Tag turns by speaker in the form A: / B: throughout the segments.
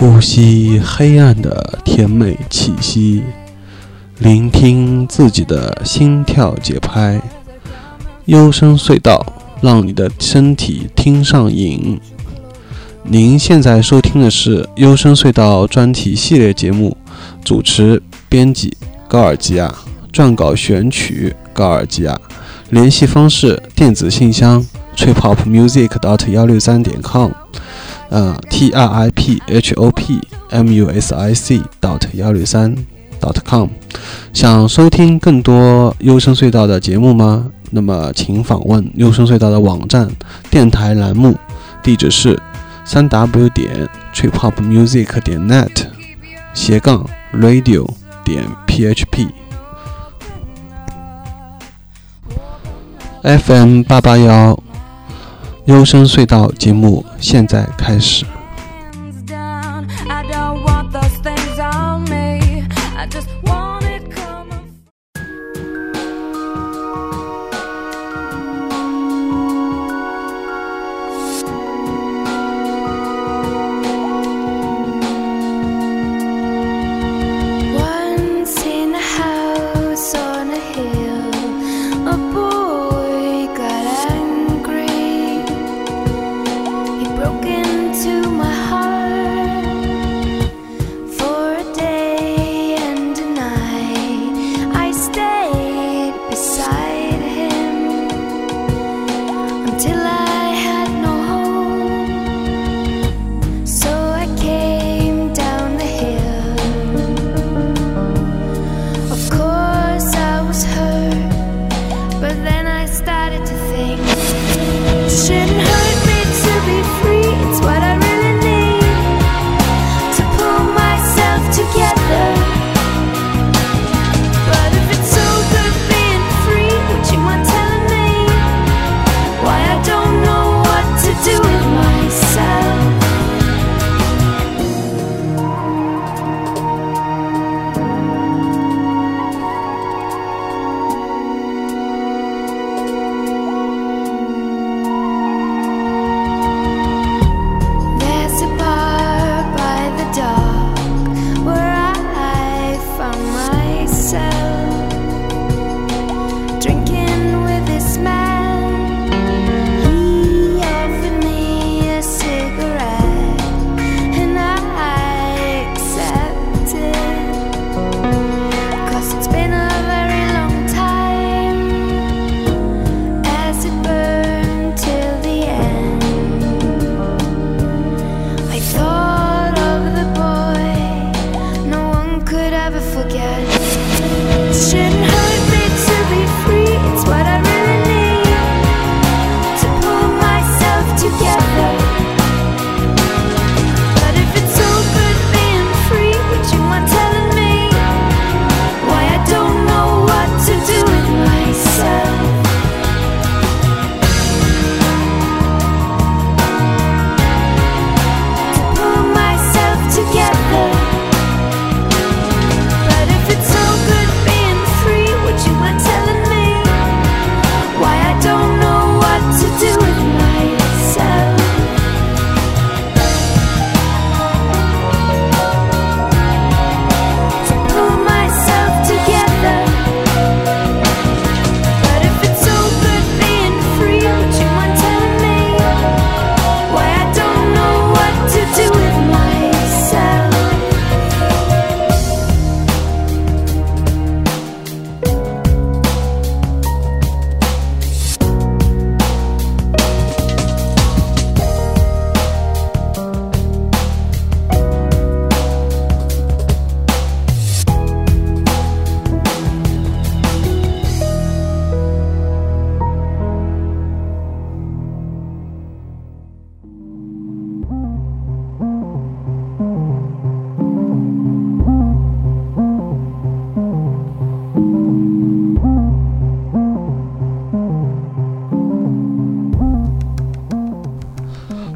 A: 呼吸黑暗的甜美气息，聆听自己的心跳节拍。幽深隧道，让你的身体听上瘾。您现在收听的是《幽深隧道》专题系列节目，主持、编辑高尔基亚，撰稿选曲高尔基亚，联系方式：电子信箱 tripopmusic dot 幺六三点 com。呃，t r i p h o p m u s i c dot 幺六三 dot com，想收听更多优声隧道的节目吗？那么请访问优声隧道的网站电台栏目，地址是三 w 点 tripopmusic 点 net 斜杠 radio 点 php。FM 八八幺。幽深隧道节目现在开始。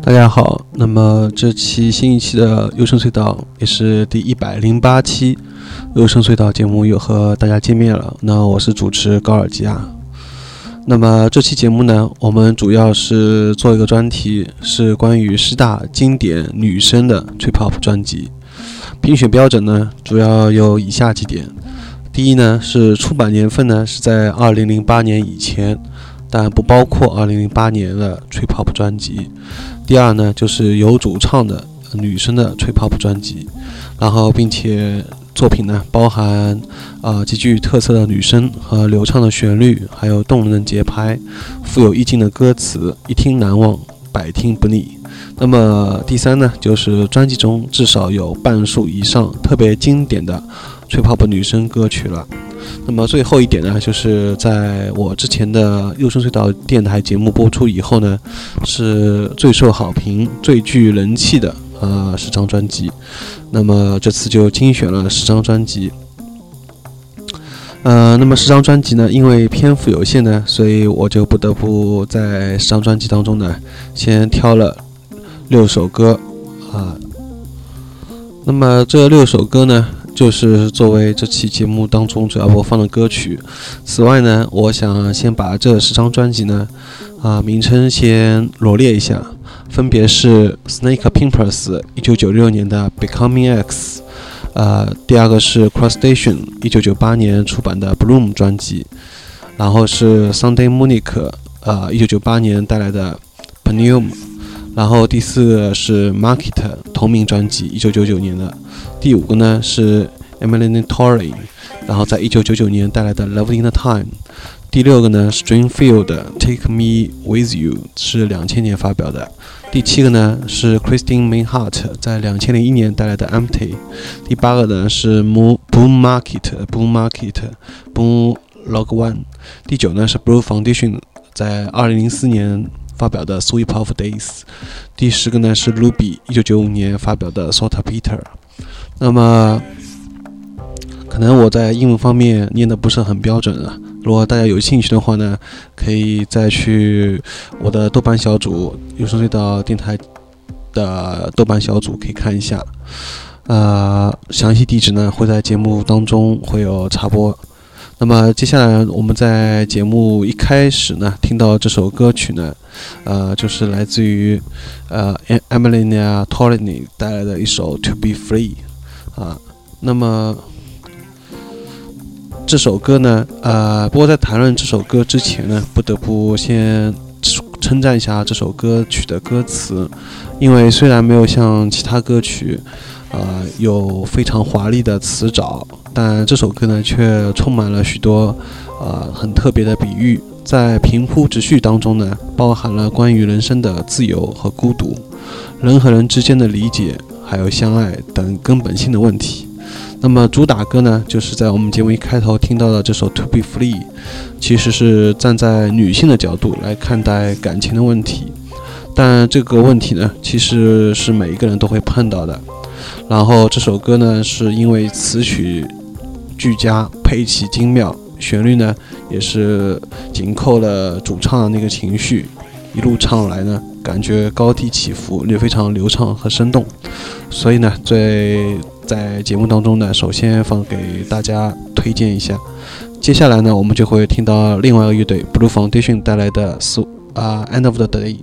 A: 大家好，那么这期新一期的优声隧道也是第一百零八期优声隧道节目又和大家见面了。那我是主持高尔基啊。
B: 那么这期节目呢，我们主要是做一个专题，是关于十大经典女生的 trip hop 专辑。评选标准呢，主要有以下几点：第一呢，是出版年份呢是在二零零八年以前，但不包括二零零八年的 trip hop 专辑；第二呢，就是有主唱的女生的 trip hop 专辑，然后并且。作品呢，包含啊极具特色的女声和流畅的旋律，还有动人的节拍，富有意境的歌词，一听难忘，百听不腻。那么第三呢，就是专辑中至少有半数以上特别经典的吹泡泡女声歌曲了。那么最后一点呢，就是在我之前的优声隧道电台节目播出以后呢，是最受好评、最具人气的。呃，十张专辑，那么这次就精选了十张专辑。呃，那么十张专辑呢，因为篇幅有限呢，所以我就不得不在十张专辑当中呢，先挑了六首歌啊。那么这六首歌呢，就是作为这期节目当中主要播放的歌曲。此外呢，我想先把这十张专辑呢，啊，名称先罗列一下。分别是 Snake Pimpers 一九九六年的 Becoming X，呃，第二个是 Cross Station 一九九八年出版的 Bloom 专辑，然后是 Sunday Monica，呃，一九九八年带来的 Pneume，然后第四个是 Market 同名专辑一九九九年的，第五个呢是 Emily Tory，然后在一九九九年带来的 Love in the Time。第六个呢，Stringfield Take Me With You 是两千年发表的。第七个呢是 Christine Mainhart 在两千零一年带来的 Empty。第八个呢是 Boom Market Boom Market Boom Log One。第九呢是 Blue Foundation 在二零零四年发表的 Sweep of Days。第十个呢是 Ruby 一九九五年发表的 Sort Peter。那么可能我在英文方面念的不是很标准啊。如果大家有兴趣的话呢，可以再去我的豆瓣小组“有声隧道电台”的豆瓣小组可以看一下，呃，详细地址呢会在节目当中会有插播。那么接下来我们在节目一开始呢听到这首歌曲呢，呃，就是来自于呃 Emily Tolini 带来的一首《To Be Free》啊，那么。这首歌呢，呃，不过在谈论这首歌之前呢，不得不先称赞一下这首歌曲的歌词，因为虽然没有像其他歌曲，呃，有非常华丽的词藻，但这首歌呢，却充满了许多，呃，很特别的比喻，在平铺直叙当中呢，包含了关于人生的自由和孤独，人和人之间的理解，还有相爱等根本性的问题。那么主打歌呢，就是在我们节目一开头听到的这首《To Be Free》，其实是站在女性的角度来看待感情的问题。但这个问题呢，其实是每一个人都会碰到的。然后这首歌呢，是因为词曲俱佳，配器精妙，旋律呢也是紧扣了主唱的那个情绪，一路唱来呢，感觉高低起伏也非常流畅和生动。所以呢，最在节目当中呢，首先放给大家推荐一下。接下来呢，我们就会听到另外一个乐队 Blue Foundation 带来的《So 啊 End of the Day》。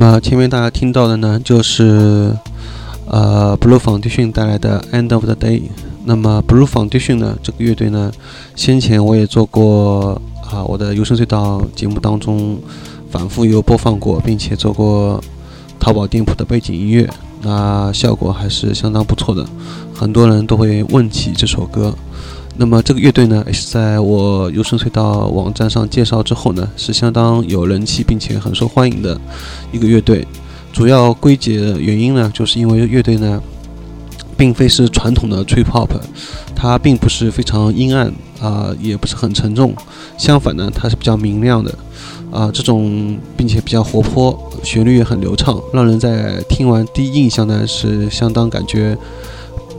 B: 么前面大家听到的呢，就是呃 Blue Foundation 带来的 End of the Day。那么 Blue Foundation 呢，这个乐队呢，先前我也做过啊，我的有声隧道节目当中反复有播放过，并且做过淘宝店铺的背景音乐，那效果还是相当不错的，很多人都会问起这首歌。那么这个乐队呢，也是在我有声隧道网站上介绍之后呢，是相当有人气并且很受欢迎的一个乐队。主要归结原因呢，就是因为乐队呢，并非是传统的 trip hop，它并不是非常阴暗啊，也不是很沉重，相反呢，它是比较明亮的啊，这种并且比较活泼，旋律也很流畅，让人在听完第一印象呢是相当感觉。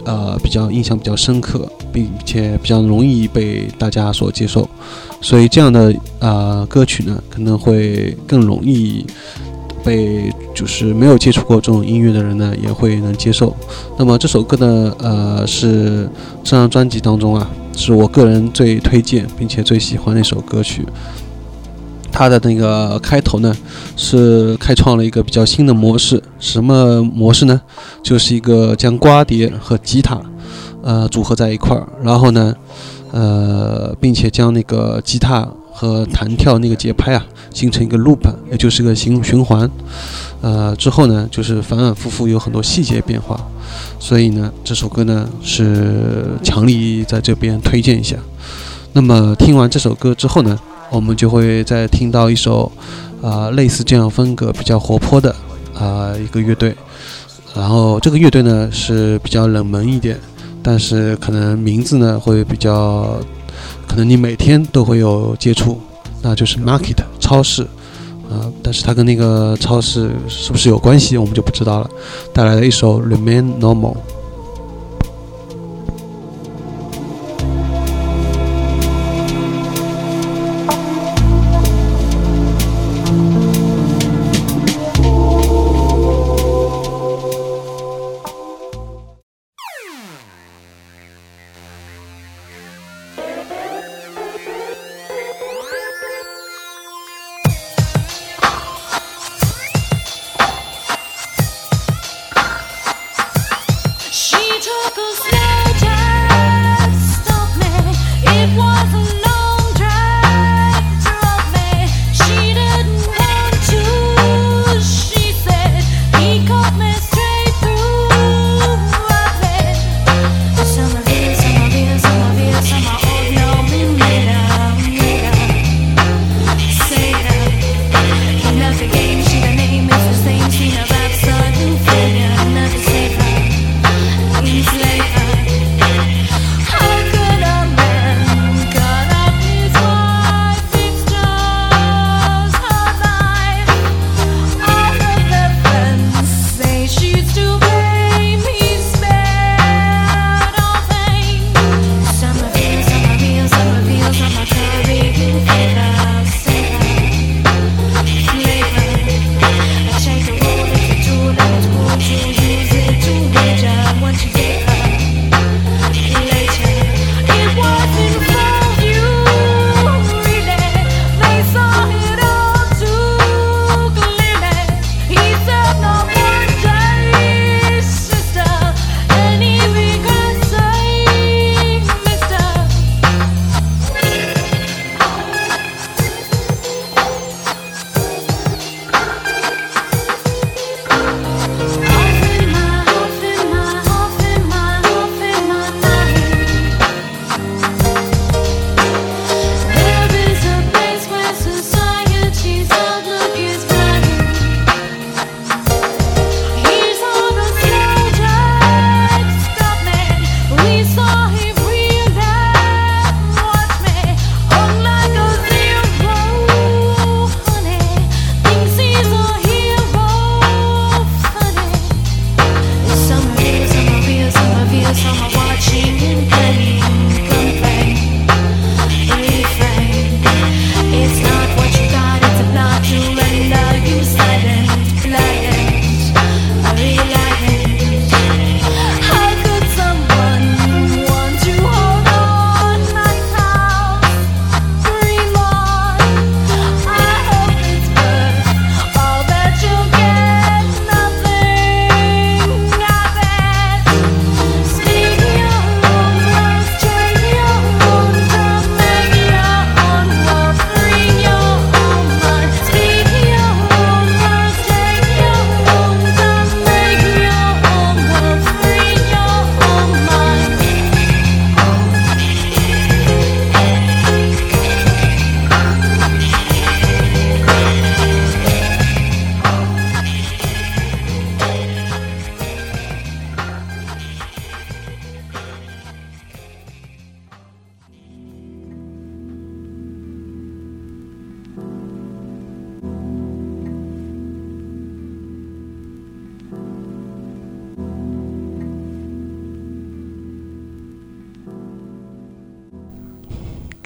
B: 呃，比较印象比较深刻，并且比较容易被大家所接受，所以这样的呃歌曲呢，可能会更容易被就是没有接触过这种音乐的人呢，也会能接受。那么这首歌呢，呃，是这张专辑当中啊，是我个人最推荐并且最喜欢的一首歌曲。它的那个开头呢，是开创了一个比较新的模式。什么模式呢？就是一个将瓜碟和吉他，呃，组合在一块儿，然后呢，呃，并且将那个吉他和弹跳那个节拍啊，形成一个 loop，也就是个循循环。呃，之后呢，就是反反复复有很多细节变化。所以呢，这首歌呢是强力在这边推荐一下。那么听完这首歌之后呢？我们就会再听到一首，啊，类似这样风格比较活泼的啊一个乐队，然后这个乐队呢是比较冷门一点，但是可能名字呢会比较，可能你每天都会有接触，那就是 Market 超市，啊，但是它跟那个超市是不是有关系，我们就不知道了。带来了一首 Remain Normal。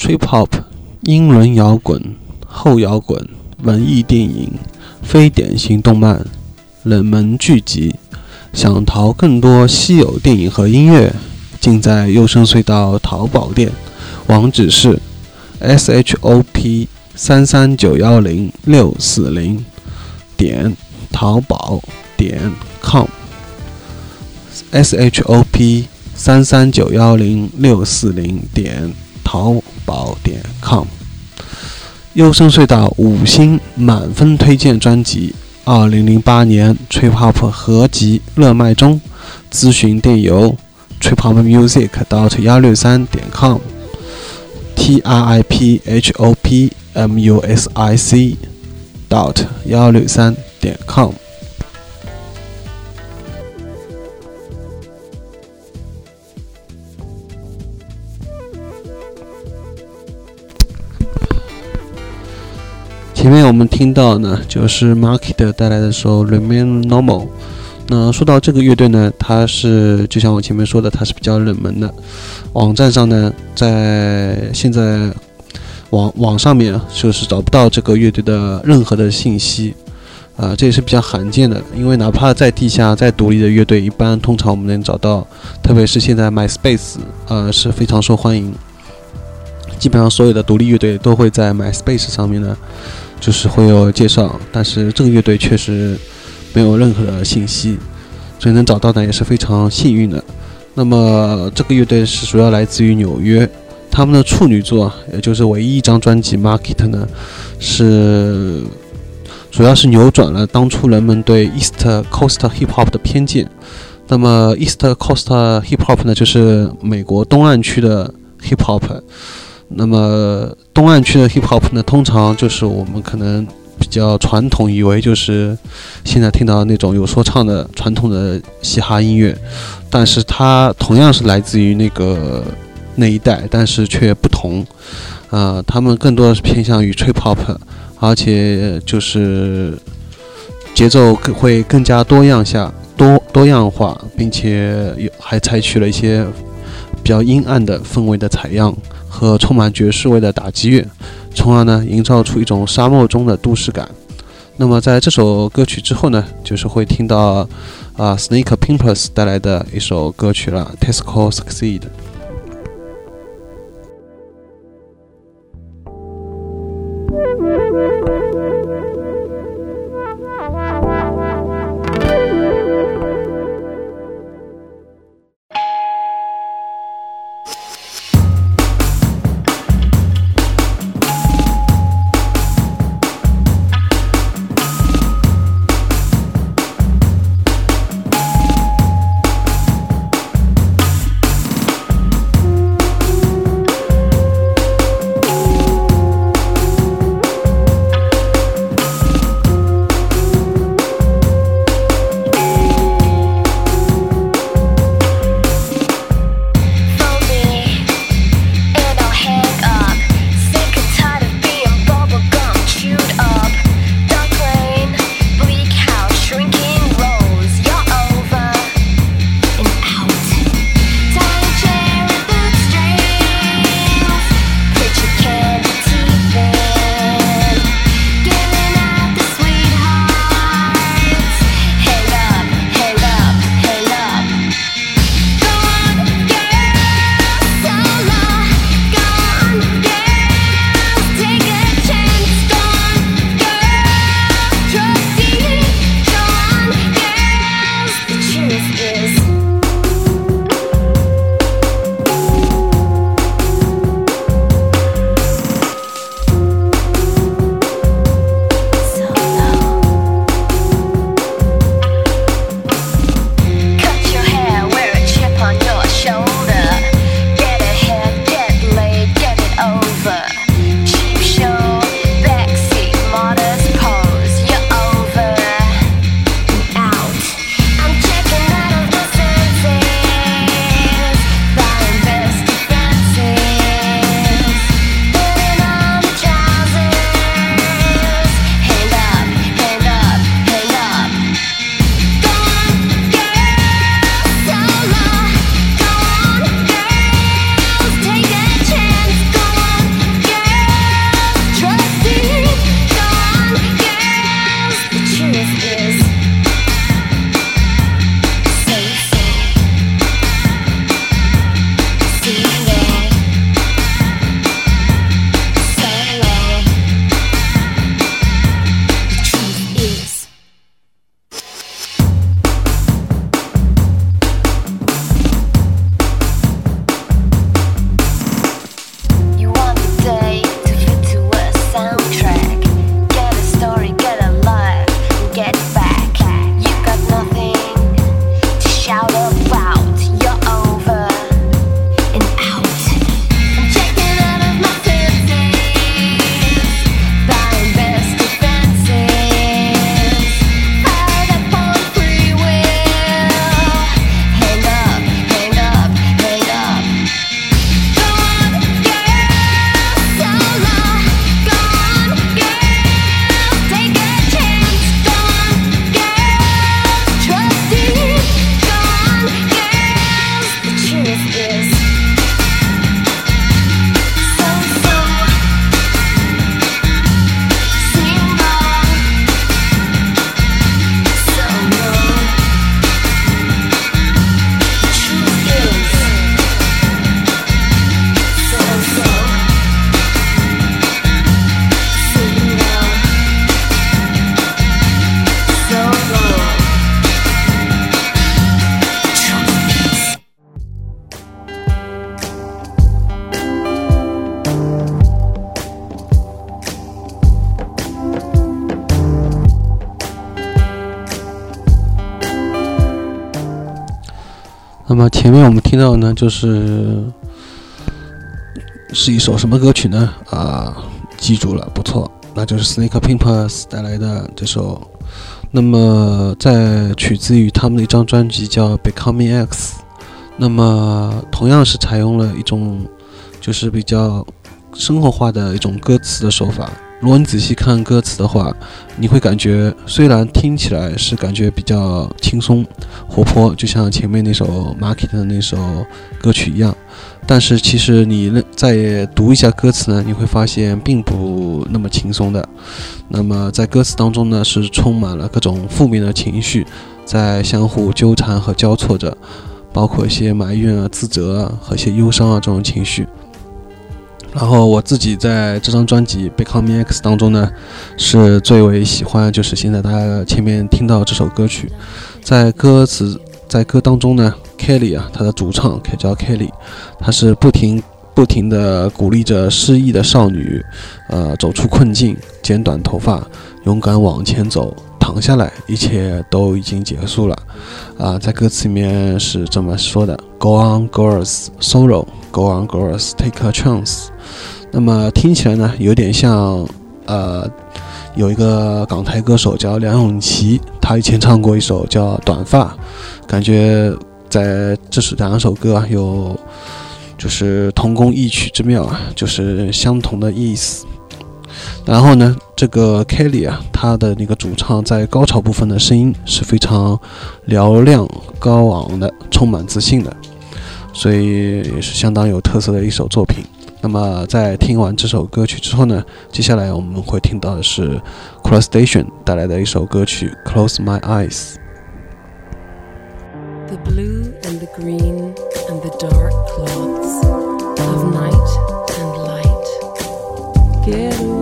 B: Trip hop、英伦摇滚、后摇滚、文艺电影、非典型动漫、冷门剧集。想淘更多稀有电影和音乐，尽在优声隧道淘宝店，网址是 s h o p 三三九幺零六四零点淘宝点 com s h o p 三三九幺零六四零点淘宝点 com 优生隧道五星满分推荐专辑。二零零八年 Trip Hop 合集热卖中，咨询电邮 triphopmusic dot 幺六三点 com，t r i p h o p m u s i c dot 幺六三点 com。前面我们听到呢，就是 Market 带来的时候《Remain Normal》。那说到这个乐队呢，它是就像我前面说的，它是比较冷门的。网站上呢，在现在网网上面就是找不到这个乐队的任何的信息，啊，这也是比较罕见的。因为哪怕在地下、在独立的乐队，一般通常我们能找到，特别是现在 MySpace，呃，是非常受欢迎。基本上所有的独立乐队都会在 MySpace 上面呢。就是会有介绍，但是这个乐队确实没有任何的信息，所以能找到呢也是非常幸运的。那么这个乐队是主要来自于纽约，他们的处女作，也就是唯一一张专辑《Market》呢，是主要是扭转了当初人们对 East Coast Hip Hop 的偏见。那么 East Coast Hip Hop 呢，就是美国东岸区的 Hip Hop。那么东岸区的 hip hop 呢，通常就是我们可能比较传统，以为就是现在听到那种有说唱的传统的嘻哈音乐，但是它同样是来自于那个那一代，但是却不同。啊，他们更多的是偏向于 trip hop，而且就是节奏会更加多样下多多样化，并且有还采取了一些比较阴暗的氛围的采样。和充满爵士味的打击乐，从而呢营造出一种沙漠中的都市感。那么在这首歌曲之后呢，就是会听到啊 Snake Pimpers 带来的一首歌曲了，Tesco Succeed。前面我们听到的呢，就是是一首什么歌曲呢？啊，记住了，不错，那就是 Snake Pimpers 带来的这首。那么在取自于他们的一张专辑叫《Becoming X》。那么同样是采用了一种就是比较生活化的一种歌词的手法。如果你仔细看歌词的话，你会感觉虽然听起来是感觉比较轻松活泼，就像前面那首 Market 的那首歌曲一样，但是其实你再读一下歌词呢，你会发现并不那么轻松的。那么在歌词当中呢，是充满了各种负面的情绪，在相互纠缠和交错着，包括一些埋怨啊、自责啊和一些忧伤啊这种情绪。然后我自己在这张专辑《Becoming X》当中呢，是最为喜欢，就是现在大家前面听到这首歌曲，在歌词在歌当中呢，Kelly 啊，他的主唱可以叫 Kelly，他是不停不停地鼓励着失意的少女，呃，走出困境，剪短头发，勇敢往前走，躺下来，一切都已经结束了，啊，在歌词里面是这么说的：Go on, girls, sorrow. Go on, girls, take a chance. 那么听起来呢，有点像，呃，有一个港台歌手叫梁咏琪，他以前唱过一首叫《短发》，感觉在这是两首歌啊，有就是同工异曲之妙啊，就是相同的意思。然后呢，这个 Kelly 啊，他的那个主唱在高潮部分的声音是非常嘹亮、高昂的，充满自信的，所以也是相当有特色的一首作品。那么在听完这首歌曲之后呢，接下来我们会听到的是 Cross Station 带来的一首歌曲《Close My Eyes》。
A: The blue and the green and the dark cloths of night and light get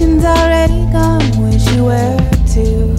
C: vacation's already gone. Wish you were too.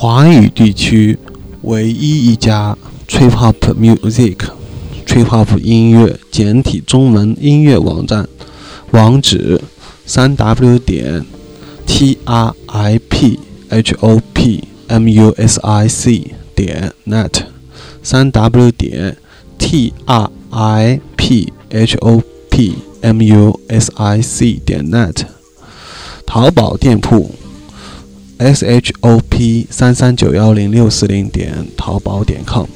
B: 华语地区唯一一家 trip hop music trip hop 音乐简体中文音乐网站，网址：三 w 点 t r i p h o p m u s i c 点 net，三 w 点 t r i p h o p m u s i c 点 net，淘宝店铺。S h o p 三三九幺零六四零点淘宝点 com。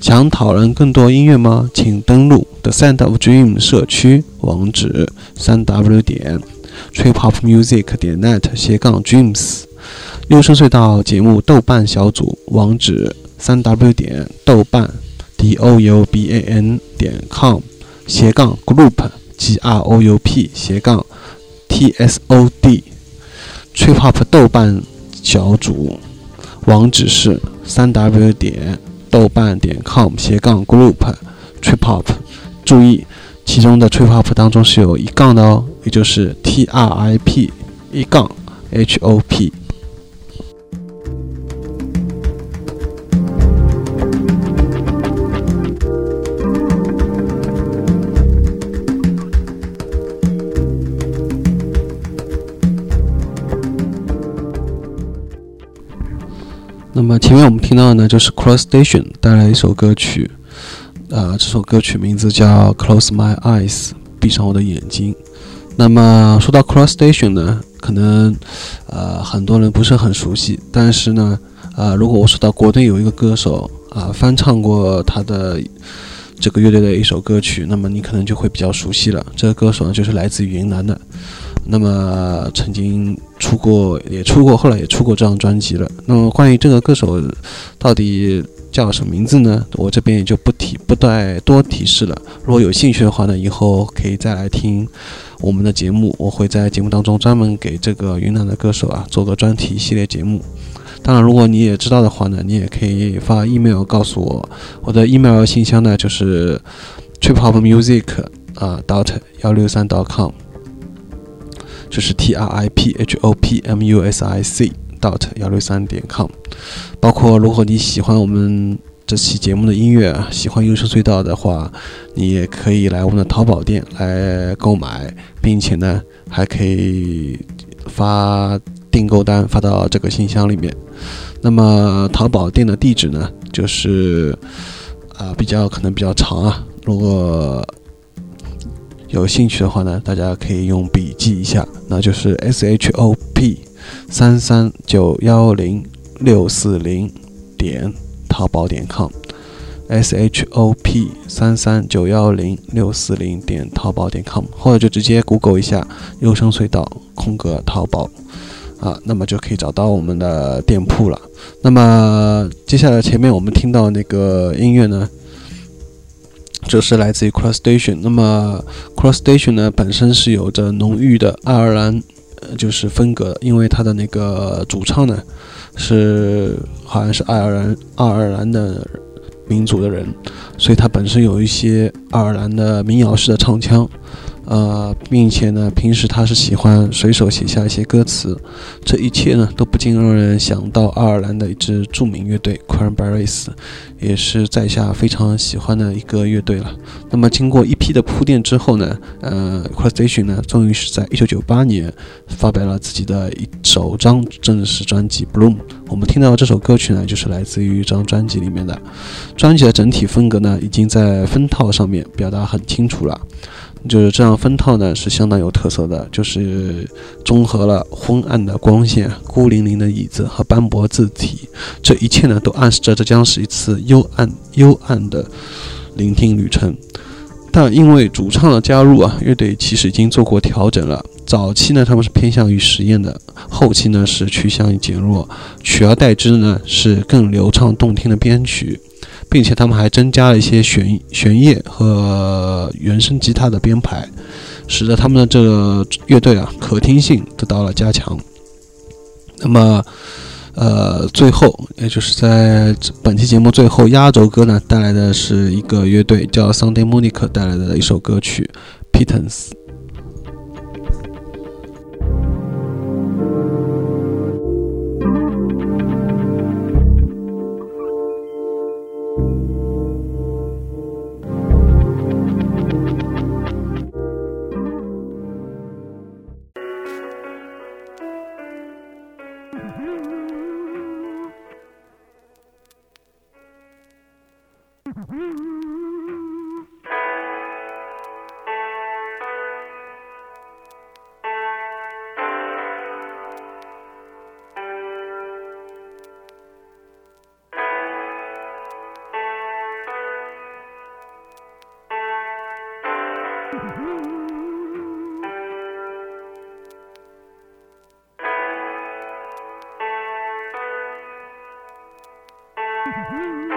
B: 想讨论更多音乐吗？请登录 The Sound of Dream 社区，网址：三 w 点 triphopmusic 点 net 斜杠 dreams。优声隧道节目豆瓣小组，网址：三 w 点豆瓣 d o u b a n 点 com 斜杠 group g r o u p 斜杠 t s o d。trip hop 豆瓣小组网址是三 w 点豆瓣点 com 斜杠 group trip hop，注意其中的 trip hop 当中是有一杠的哦，也就是 t r i p 一杠 h o p。那么前面我们听到的呢，就是 Cross Station 带来一首歌曲，呃，这首歌曲名字叫 Close My Eyes，闭上我的眼睛。那么说到 Cross Station 呢，可能呃很多人不是很熟悉，但是呢，呃，如果我说到国内有一个歌手啊、翻唱过他的这个乐队的一首歌曲，那么你可能就会比较熟悉了。这个歌手呢，就是来自于云南的。那么曾经出过，也出过，后来也出过这张专辑了。那么关于这个歌手到底叫什么名字呢？我这边也就不提，不再多提示了。如果有兴趣的话呢，以后可以再来听我们的节目。我会在节目当中专门给这个云南的歌手啊做个专题系列节目。当然，如果你也知道的话呢，你也可以发 email 告诉我。我的 email 信箱呢就是 triphopmusic 啊 dot 幺六三 dot com。就是 T R I P H O P M U S I C dot 幺六三点 com，包括如果你喜欢我们这期节目的音乐，喜欢优秀隧道的话，你也可以来我们的淘宝店来购买，并且呢还可以发订购单发到这个信箱里面。那么淘宝店的地址呢，就是啊、比较可能比较长啊，如果有兴趣的话呢，大家可以用笔记一下，那就是 S H O P 三三九幺零六四零点淘宝点 com，S H O P 三三九幺零六四零点淘宝点 com，或者就直接 Google 一下“优生隧道”空格淘宝啊，那么就可以找到我们的店铺了。那么接下来前面我们听到那个音乐呢？就是来自于 Cross Station。那么 Cross Station 呢，本身是有着浓郁的爱尔兰，呃，就是风格，因为它的那个主唱呢，是好像是爱尔兰爱尔兰的民族的人，所以它本身有一些爱尔兰的民谣式的唱腔，呃，并且呢，平时他是喜欢随手写下一些歌词，这一切呢都不禁让人想到爱尔兰的一支著名乐队 Cranberries，也是在下非常喜欢的一个乐队了。那么经过一批的铺垫之后呢，呃 c r u s t a t i o n 呢终于是在一九九八年发表了自己的一首张正式专辑《Bloom》。我们听到这首歌曲呢，就是来自于一张专辑里面的。专辑的整体风格呢，已经在分套上面表达很清楚了。就是这样分套呢，是相当有特色的，就是综合了昏暗的光线、孤零零的椅子和斑驳字体，这一切呢，都暗示着这将是一次幽暗、幽暗的聆听旅程。但因为主唱的加入啊，乐队其实已经做过调整了。早期呢，他们是偏向于实验的；后期呢，是趋向于减弱，取而代之呢，是更流畅动听的编曲。并且他们还增加了一些弦弦乐和原声吉他的编排，使得他们的这个乐队啊可听性得到了加强。那么，呃，最后也就是在本期节目最后压轴歌呢，带来的是一个乐队叫 Sunday Monica 带来的一首歌曲《Pittance》。Mm-hmm.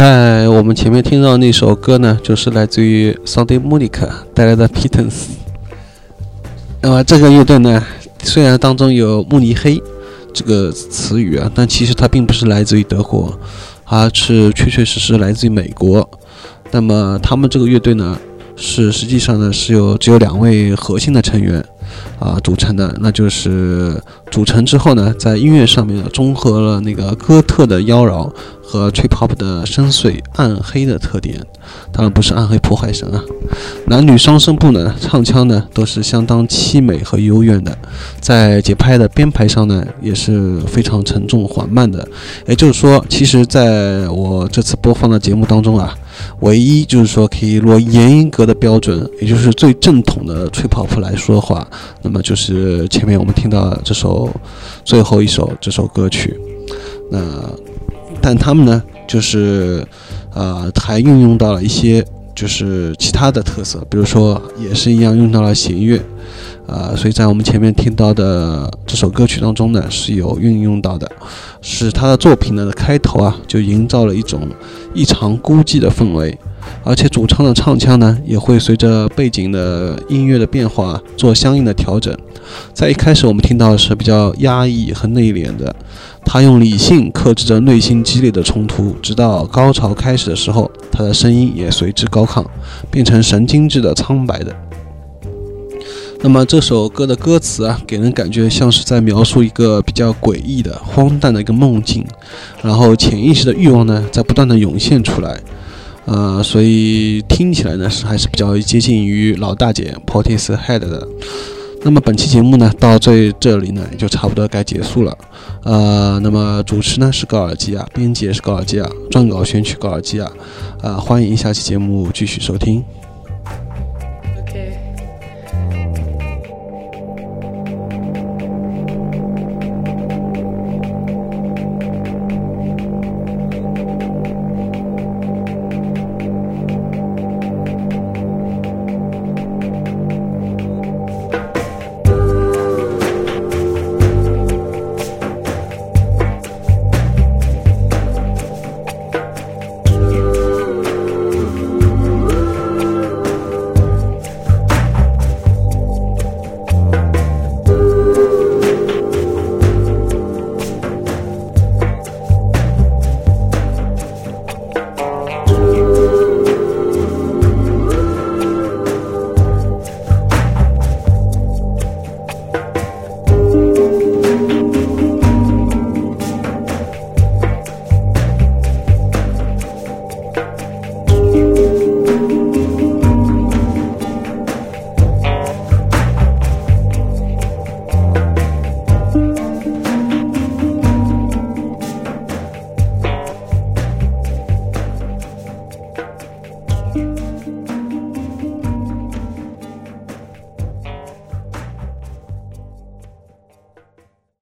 B: 在我们前面听到那首歌呢，就是来自于 Sunday Monica 带来的 Pittance。那么这个乐队呢，虽然当中有慕尼黑这个词语啊，但其实它并不是来自于德国，而是确确实实来自于美国。那么他们这个乐队呢，是实际上呢是有只有两位核心的成员啊组成的，那就是组成之后呢，在音乐上面呢综合了那个哥特的妖娆和 trip hop 的深邃暗黑的特点，当然不是暗黑破坏神啊。男女双声部呢，唱腔呢都是相当凄美和幽怨的，在节拍的编排上呢也是非常沉重缓慢的。也就是说，其实在我这次播放的节目当中啊。唯一就是说，可以落严格的标准，也就是最正统的吹泡泡来说的话，那么就是前面我们听到这首最后一首这首歌曲。那但他们呢，就是呃，还运用到了一些就是其他的特色，比如说也是一样用到了弦乐，啊，所以在我们前面听到的这首歌曲当中呢，是有运用到的，使他的作品呢的开头啊，就营造了一种。异常孤寂的氛围，而且主唱的唱腔呢，也会随着背景的音乐的变化做相应的调整。在一开始，我们听到的是比较压抑和内敛的，他用理性克制着内心激烈的冲突，直到高潮开始的时候，他的声音也随之高亢，变成神经质的苍白的。那么这首歌的歌词啊，给人感觉像是在描述一个比较诡异的、荒诞的一个梦境，然后潜意识的欲望呢，在不断的涌现出来，呃，所以听起来呢是还是比较接近于老大姐 Portishead 的。那么本期节目呢，到这这里呢，也就差不多该结束了。呃，那么主持呢是高尔基啊，编辑也是高尔基啊，撰稿选取高尔基啊，啊，欢迎下期节目继续收听。